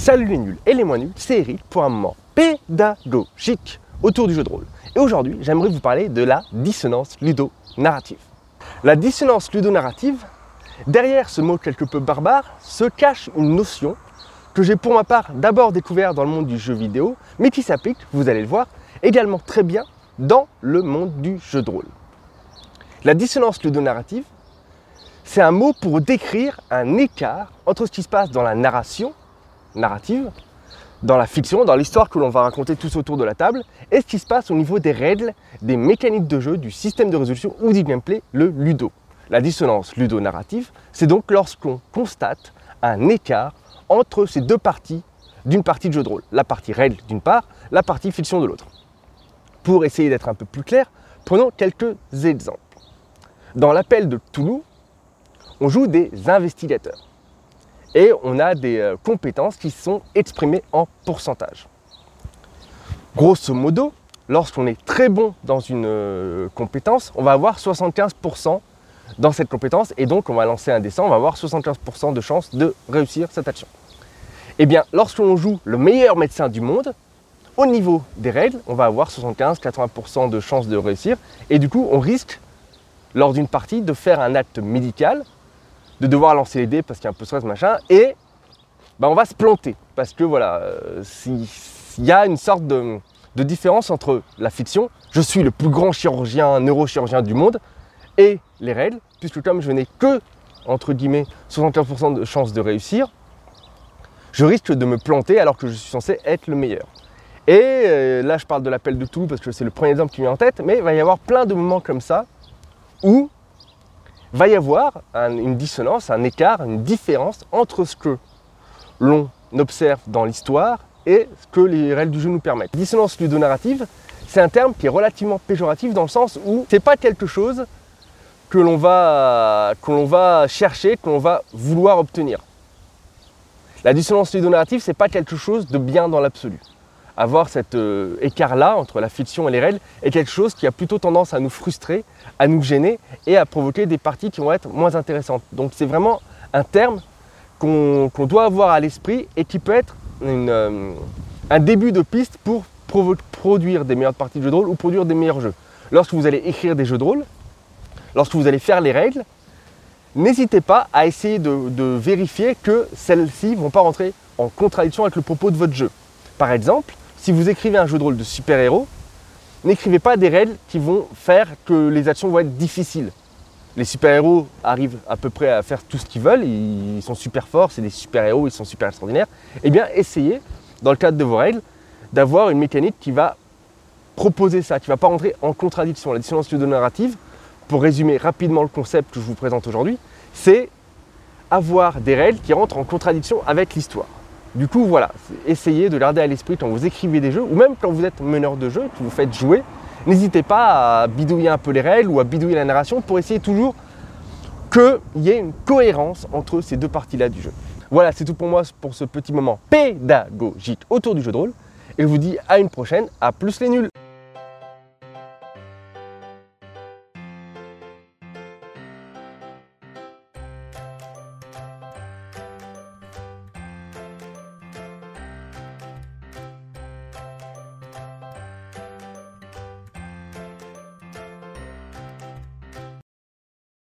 Salut les nuls et les moins nuls, c'est Eric pour un moment pédagogique autour du jeu de rôle. Et aujourd'hui, j'aimerais vous parler de la dissonance ludo-narrative. La dissonance ludo-narrative, derrière ce mot quelque peu barbare, se cache une notion que j'ai pour ma part d'abord découvert dans le monde du jeu vidéo, mais qui s'applique, vous allez le voir, également très bien dans le monde du jeu de rôle. La dissonance ludonarrative, c'est un mot pour décrire un écart entre ce qui se passe dans la narration narrative, dans la fiction, dans l'histoire que l'on va raconter tous autour de la table, et ce qui se passe au niveau des règles, des mécaniques de jeu, du système de résolution ou du gameplay, le ludo. La dissonance ludo-narrative, c'est donc lorsqu'on constate un écart entre ces deux parties d'une partie de jeu de rôle. La partie règle d'une part, la partie fiction de l'autre. Pour essayer d'être un peu plus clair, prenons quelques exemples. Dans l'appel de Toulouse, on joue des investigateurs. Et on a des euh, compétences qui sont exprimées en pourcentage. Grosso modo, lorsqu'on est très bon dans une euh, compétence, on va avoir 75% dans cette compétence et donc on va lancer un dessin, on va avoir 75% de chance de réussir cette action. Eh bien, lorsqu'on joue le meilleur médecin du monde, au niveau des règles, on va avoir 75-80% de chances de réussir et du coup, on risque, lors d'une partie, de faire un acte médical, de devoir lancer les dés parce qu'il y a un peu de stress, machin, et bah, on va se planter parce que voilà, euh, il y a une sorte de, différence entre la fiction, je suis le plus grand chirurgien, neurochirurgien du monde, et les règles, puisque comme je n'ai que, entre guillemets, 75% de chances de réussir, je risque de me planter alors que je suis censé être le meilleur. Et euh, là, je parle de l'appel de tout parce que c'est le premier exemple qui me vient en tête, mais il va y avoir plein de moments comme ça où va y avoir une dissonance, un écart, une différence entre ce que l'on observe dans l'histoire et ce que les règles du jeu nous permettent. Dissonance ludonarrative, c'est un terme qui est relativement péjoratif dans le sens où c'est pas quelque chose que l'on va, va chercher, que l'on va vouloir obtenir. La dissonance ludonarrative, c'est pas quelque chose de bien dans l'absolu. Avoir cet euh, écart-là entre la fiction et les règles est quelque chose qui a plutôt tendance à nous frustrer, à nous gêner et à provoquer des parties qui vont être moins intéressantes. Donc c'est vraiment un terme qu'on doit avoir à l'esprit et qui peut être euh, un début de piste pour produire des meilleures parties de jeux de rôle ou produire des meilleurs jeux. Lorsque vous allez écrire des jeux de rôle, lorsque vous allez faire les règles, n'hésitez pas à essayer de, vérifier que celles-ci ne vont pas rentrer en contradiction avec le propos de votre jeu. Par exemple, si vous écrivez un jeu de rôle de super-héros, n'écrivez pas des règles qui vont faire que les actions vont être difficiles. Les super-héros arrivent à peu près à faire tout ce qu'ils veulent, ils sont super forts, c'est des super-héros, ils sont super extraordinaires. Eh bien, essayez, dans le cadre de vos règles, d'avoir une mécanique qui va proposer ça, qui ne va pas rentrer en contradiction. La dissonance narrative pour résumer rapidement le concept que je vous présente aujourd'hui, c'est avoir des règles qui rentrent en contradiction avec l'histoire. Du coup, voilà, essayez de garder à l'esprit quand vous écrivez des jeux, ou même quand vous êtes meneur de jeu, que vous faites jouer, n'hésitez pas à bidouiller un peu les règles ou à bidouiller la narration pour essayer toujours qu'il y ait une cohérence entre ces deux parties-là du jeu. Voilà, c'est tout pour moi pour ce petit moment pédagogique autour du jeu de rôle. Et je vous dis à une prochaine, à plus les nuls